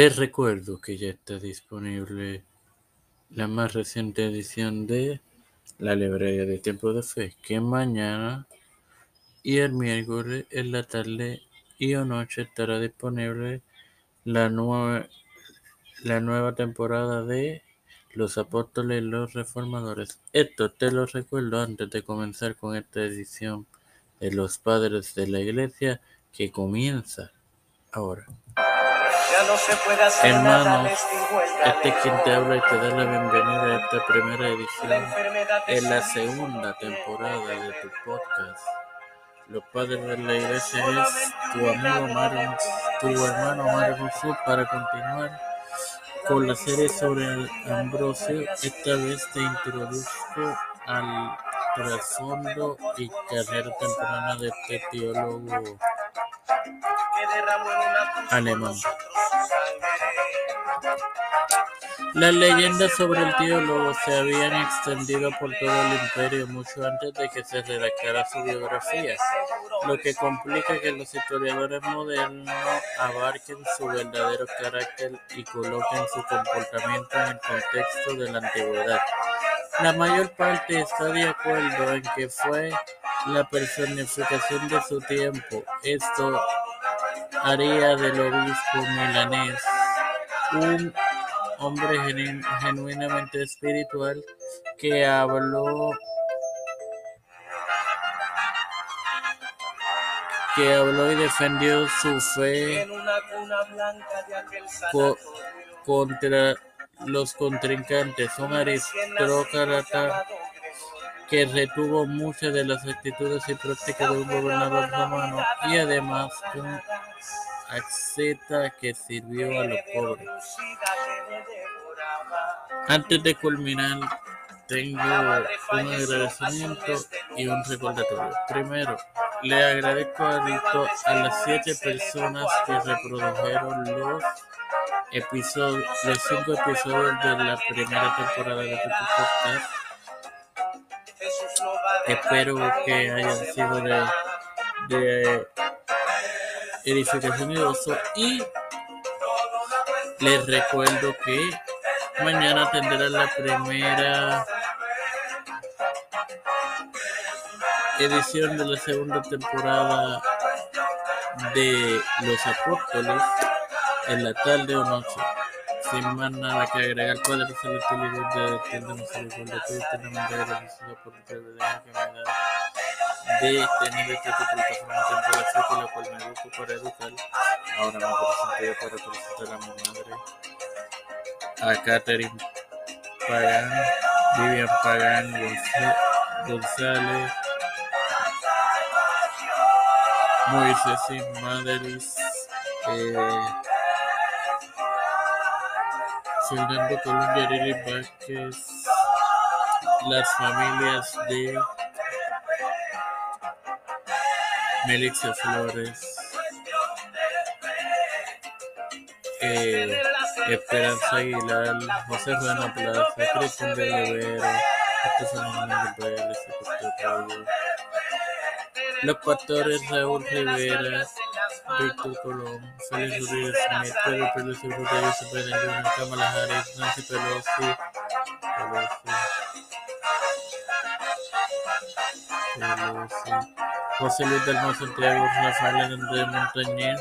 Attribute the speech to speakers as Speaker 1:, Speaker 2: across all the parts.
Speaker 1: Te recuerdo que ya está disponible la más reciente edición de la librería de Tiempo de Fe, que mañana y el miércoles en la tarde y o noche estará disponible la, nueva la nueva temporada de Los Apóstoles y los Reformadores. Esto te lo recuerdo antes de comenzar con esta edición de Los Padres de la Iglesia que comienza ahora. Hermanos, este es quien te habla y te da la bienvenida a esta primera edición en la segunda temporada de tu podcast. Los padres de la iglesia es tu amigo Mario, tu hermano Mario Jesús para continuar con la serie sobre Ambrosio. Esta vez te introduzco al trasfondo y carrera temprana de este teólogo alemán. Las leyendas sobre el teólogo se habían extendido por todo el imperio mucho antes de que se redactara su biografía, lo que complica que los historiadores modernos abarquen su verdadero carácter y coloquen su comportamiento en el contexto de la antigüedad. La mayor parte está de acuerdo en que fue la personificación de su tiempo. Esto haría del obispo milanés un hombre genuinamente espiritual que habló que habló y defendió su fe contra los contrincantes, un aristócrata que retuvo muchas de las actitudes y prácticas de un gobernador romano y además un asceta que sirvió a los pobres. Antes de culminar, tengo un agradecimiento y un recordatorio. Primero, le agradezco a, las siete personas que reprodujeron los episodios, los cinco episodios de la primera temporada de este podcast. Espero que hayan sido de y oso. Y les recuerdo que mañana tendrá la primera edición de la segunda temporada de Los Apóstoles en la tarde o noche. Sin más nada que agregar, Celestial y Dios de Tienda Misericordia, estoy eternamente agradecido por el que me da de tener esta plataforma temporal con la cual me educo para educar. Ahora me presento yo para representar a mi madre, a Catherine Pagan, Vivian Pagan González, Moisés Madelis, eh, Fernando Colombia, Lili Vázquez, las familias de Melissa Flores, eh, Esperanza Aguilar, José Juan Plaza, Cristian de Olivero, Manuel Pérez, Los Pastores Raúl Rivera, Víctor Colón, Félix Uribe Smith, Pedro Pelosi, Rodríguez Cepeda, Kamala Harris, Nancy Pelosi, Pelosi, Pelosi. José Luis del Santiago, Rafael Andrés Montañez,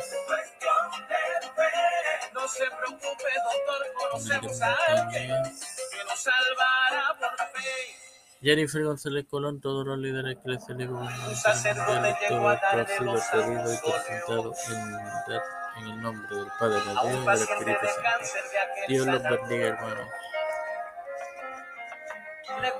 Speaker 1: Jennifer González Colón, todos los líderes eclesiásticos y gubernamentales todo esto ha sido pedido y presentado en, en el nombre del Padre, del Dios y del Espíritu Santo. Dios los bendiga, hermanos.